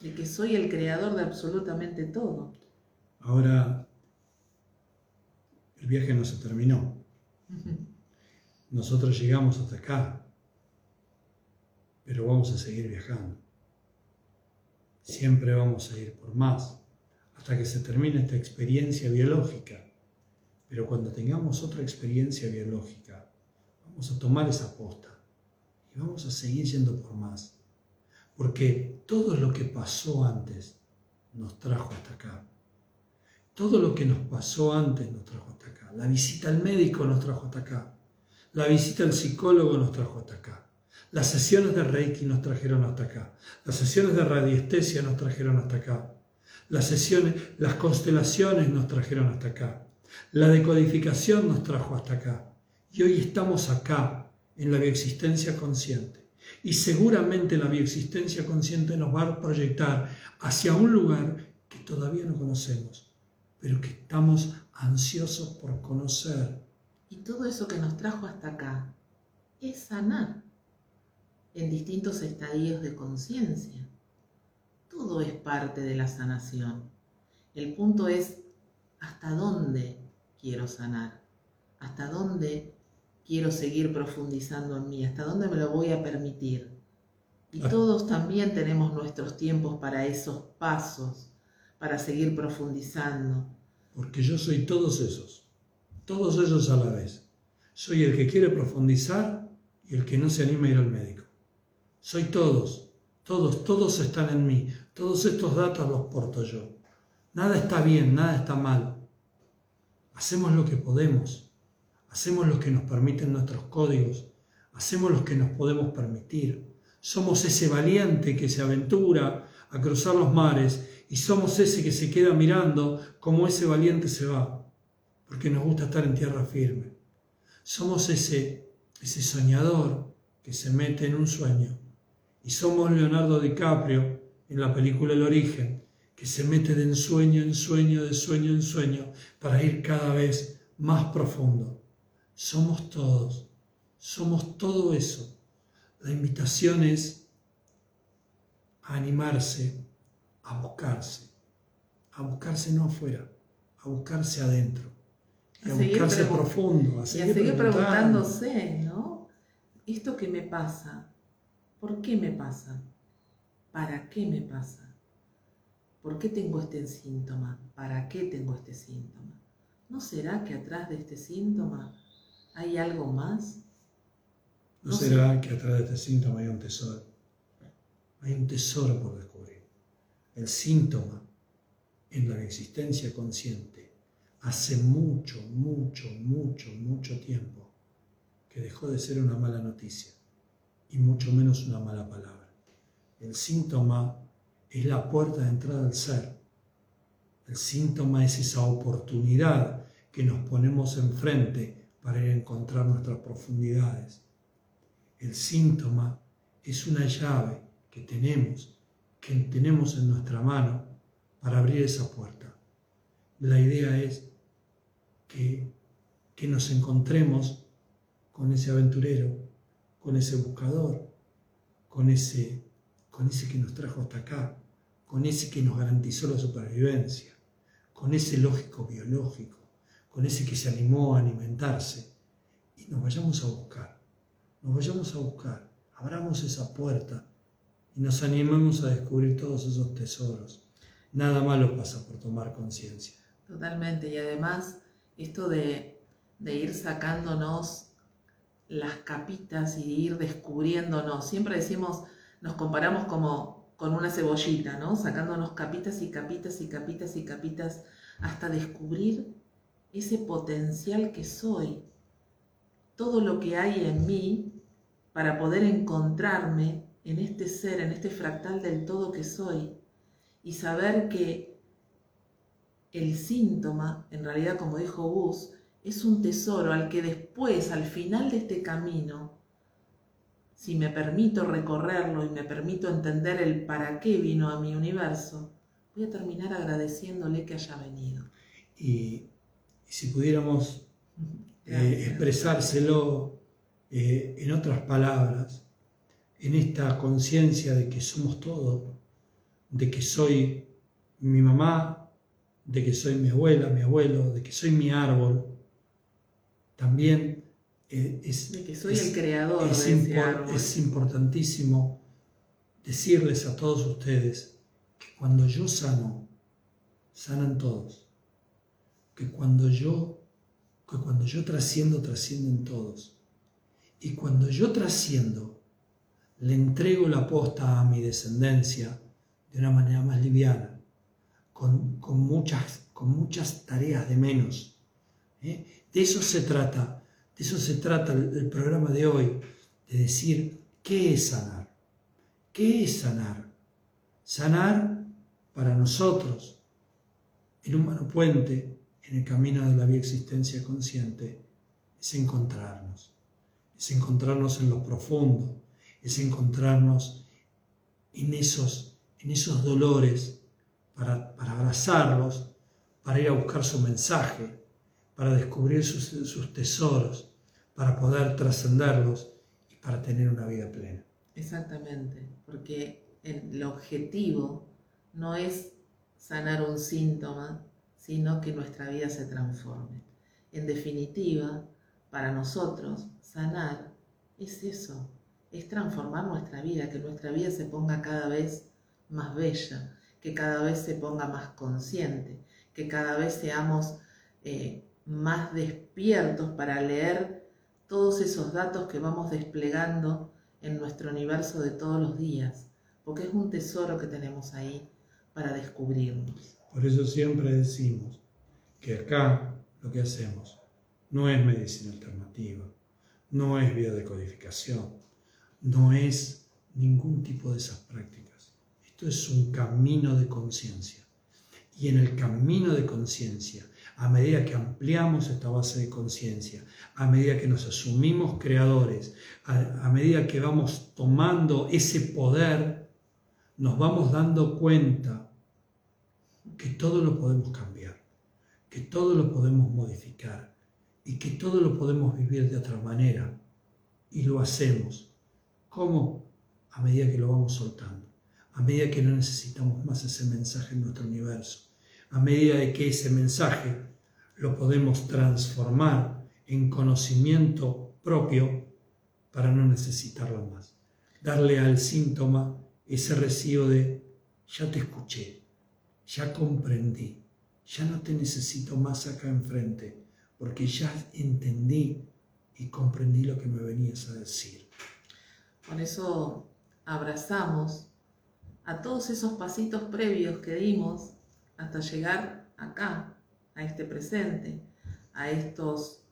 de que soy el creador de absolutamente todo. Ahora, el viaje no se terminó. Nosotros llegamos hasta acá, pero vamos a seguir viajando. Siempre vamos a ir por más, hasta que se termine esta experiencia biológica. Pero cuando tengamos otra experiencia biológica, vamos a tomar esa posta y vamos a seguir yendo por más. Porque todo lo que pasó antes nos trajo hasta acá. Todo lo que nos pasó antes nos trajo hasta acá. La visita al médico nos trajo hasta acá. La visita al psicólogo nos trajo hasta acá. Las sesiones de Reiki nos trajeron hasta acá. Las sesiones de radiestesia nos trajeron hasta acá. Las sesiones, las constelaciones nos trajeron hasta acá. La decodificación nos trajo hasta acá. Y hoy estamos acá en la bioexistencia consciente. Y seguramente la bioexistencia consciente nos va a proyectar hacia un lugar que todavía no conocemos, pero que estamos ansiosos por conocer y todo eso que nos trajo hasta acá es sanar en distintos estadios de conciencia. Todo es parte de la sanación. El punto es hasta dónde quiero sanar, hasta dónde quiero seguir profundizando en mí, hasta dónde me lo voy a permitir. Y ah. todos también tenemos nuestros tiempos para esos pasos, para seguir profundizando. Porque yo soy todos esos todos ellos a la vez. Soy el que quiere profundizar y el que no se anima a ir al médico. Soy todos, Todos, todos están en mí. Todos estos datos los porto yo. Nada está bien, nada está mal. Hacemos lo que podemos. Hacemos lo que nos permiten nuestros códigos. Hacemos lo que nos podemos permitir. Somos ese valiente que se aventura a cruzar los mares y somos ese que se queda mirando como ese valiente se va, porque nos gusta estar en tierra firme. Somos ese, ese soñador que se mete en un sueño. Y somos Leonardo DiCaprio en la película El origen, que se mete de ensueño en sueño, de sueño en sueño, para ir cada vez más profundo. Somos todos, somos todo eso. La invitación es a animarse, a buscarse, a buscarse no afuera, a buscarse adentro, a, buscarse profundo, a seguir, seguir preguntándose, ¿no? ¿Esto que me pasa? ¿Por qué me pasa? ¿Para qué me pasa? ¿Por qué tengo este síntoma? ¿Para qué tengo este síntoma? ¿No será que atrás de este síntoma hay algo más? ¿No, será que atrás de este síntoma hay un tesoro? Hay un tesoro por descubrir. El síntoma en la existencia consciente hace mucho, mucho, mucho, mucho tiempo que dejó de ser una mala noticia y mucho menos una mala palabra. El síntoma es la puerta de entrada al ser. El síntoma es esa oportunidad que nos ponemos enfrente para ir a encontrar nuestras profundidades. El síntoma es una llave que tenemos, que tenemos en nuestra mano para abrir esa puerta. La idea es que, que nos encontremos con ese aventurero, con ese buscador, con ese, con ese que nos trajo hasta acá, con ese que nos garantizó la supervivencia, con ese lógico biológico, con ese que se animó a alimentarse, y nos vayamos a buscar, nos vayamos a buscar, abramos esa puerta y nos animemos a descubrir todos esos tesoros. Nada malo pasa por tomar conciencia. Totalmente, y además esto de, de ir sacándonos las capitas y ir descubriéndonos. Siempre decimos, nos comparamos como con una cebollita, ¿no? Sacándonos capitas y capitas y capitas y capitas hasta descubrir ese potencial que soy, todo lo que hay en mí para poder encontrarme en este ser, en este fractal del todo que soy y saber que el síntoma, en realidad como dijo Gus, es un tesoro al que después, al final de este camino, si me permito recorrerlo y me permito entender el para qué vino a mi universo, voy a terminar agradeciéndole que haya venido. Y, si pudiéramos eh, expresárselo eh, en otras palabras, en esta conciencia de que somos todo, de que soy mi mamá, de que soy mi abuela, mi abuelo, de que soy mi árbol, también eh, es, que soy el creador es, es importantísimo decirles a todos ustedes que cuando yo sano, sanan todos. Que cuando yo, que cuando yo trasciendo, trascienden todos. Y cuando yo trasciendo, le entrego la posta a mi descendencia de una manera más liviana, con, muchas, con muchas tareas de menos. ¿eh? De eso se trata, de eso se trata el, programa de hoy, de decir, ¿qué es sanar? ¿Qué es sanar? Sanar para nosotros, en un mano puente, en el camino de la vía existencia consciente, es encontrarnos, es encontrarnos en lo profundo, es encontrarnos en esos, en esos dolores para, para abrazarlos, para ir a buscar su mensaje, para descubrir sus, tesoros, para poder trascenderlos y para tener una vida plena. Exactamente, porque el objetivo no es sanar un síntoma, sino que nuestra vida se transforme. En definitiva, para nosotros, sanar es eso, es transformar nuestra vida, que nuestra vida se ponga cada vez más bella, que cada vez se ponga más consciente, que cada vez seamos eh, más despiertos para leer todos esos datos que vamos desplegando en nuestro universo de todos los días, porque es un tesoro que tenemos ahí para descubrirnos. Por eso siempre decimos que acá lo que hacemos no es medicina alternativa, no es biodecodificación, no es ningún tipo de esas prácticas. Esto es un camino de conciencia. Y en el camino de conciencia, a medida que ampliamos esta base de conciencia, a medida que nos asumimos creadores, a, medida que vamos tomando ese poder, nos vamos dando cuenta que todo lo podemos cambiar, que todo lo podemos modificar y que todo lo podemos vivir de otra manera. Y lo hacemos. ¿Cómo? A medida que lo vamos soltando, a medida que no necesitamos más ese mensaje en nuestro universo a medida de que ese mensaje lo podemos transformar en conocimiento propio para no necesitarlo más. Darle al síntoma ese recibo de ya te escuché, ya comprendí, ya no te necesito más acá enfrente, porque ya entendí y comprendí lo que me venías a decir. Con eso abrazamos a todos esos pasitos previos que dimos hasta llegar acá, a este presente, a estos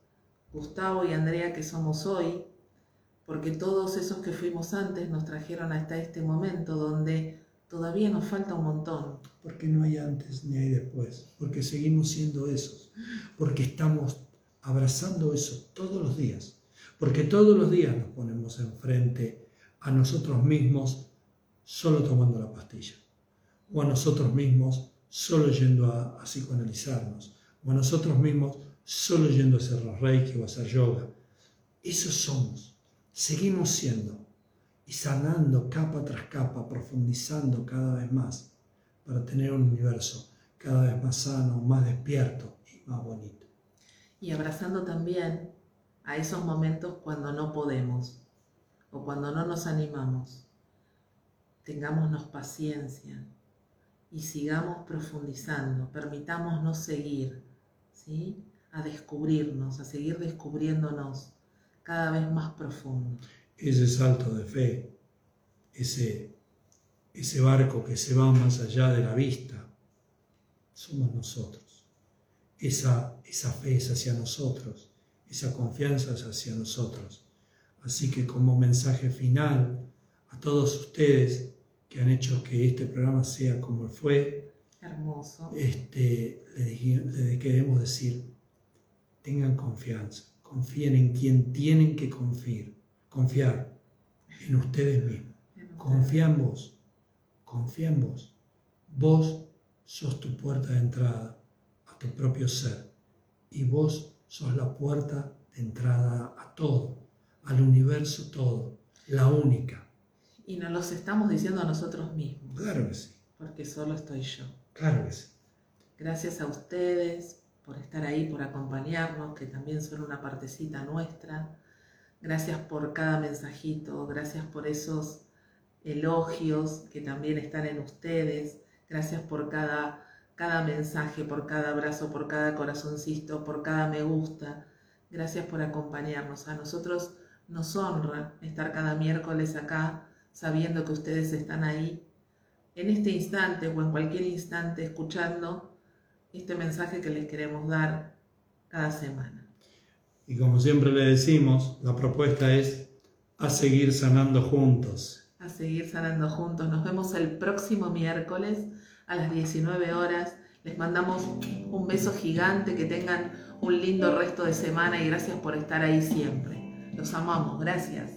Gustavo y Andrea que somos hoy, porque todos esos que fuimos antes nos trajeron hasta este momento donde todavía nos falta un montón. Porque no hay antes ni hay después, porque seguimos siendo esos, porque estamos abrazando eso todos los días, porque todos los días nos ponemos enfrente a nosotros mismos solo tomando la pastilla, o a nosotros mismos solo yendo a, psicoanalizarnos, o a nosotros mismos solo yendo a hacer los reiki o a hacer yoga. Eso somos, seguimos siendo y sanando capa tras capa, profundizando cada vez más para tener un universo cada vez más sano, más despierto y más bonito. Y abrazando también a esos momentos cuando no podemos o cuando no nos animamos. Tengámonos paciencia, y sigamos profundizando, permitámonos seguir, ¿sí? A descubrirnos, a seguir descubriéndonos cada vez más profundo. Ese salto de fe, ese, ese barco que se va más allá de la vista, somos nosotros. Esa, esa fe es hacia nosotros, esa confianza es hacia nosotros. Así que como mensaje final a todos ustedes, que han hecho que este programa sea como fue. Hermoso. Este, le, queremos decir, tengan confianza, confíen en quien tienen que confiar, confiar en ustedes mismos. Confía en vos, confía en vos. Vos sos tu puerta de entrada a tu propio ser y vos sos la puerta de entrada a todo, al universo todo, la única y nos los estamos diciendo a nosotros mismos. Claro que sí. Porque solo estoy yo. Claro que sí. Gracias a ustedes por estar ahí, por acompañarnos, que también son una partecita nuestra. Gracias por cada mensajito, gracias por esos elogios que también están en ustedes. Gracias por cada, cada mensaje, por cada abrazo, por cada corazoncito, por cada me gusta. Gracias por acompañarnos. A nosotros nos honra estar cada miércoles acá sabiendo que ustedes están ahí, en este instante o en cualquier instante escuchando este mensaje que les queremos dar cada semana. Y como siempre le decimos, la propuesta es a seguir sanando juntos. A seguir sanando juntos. Nos vemos el próximo miércoles a las 19 horas. Les mandamos un beso gigante, que tengan un lindo resto de semana y gracias por estar ahí siempre. Los amamos, gracias.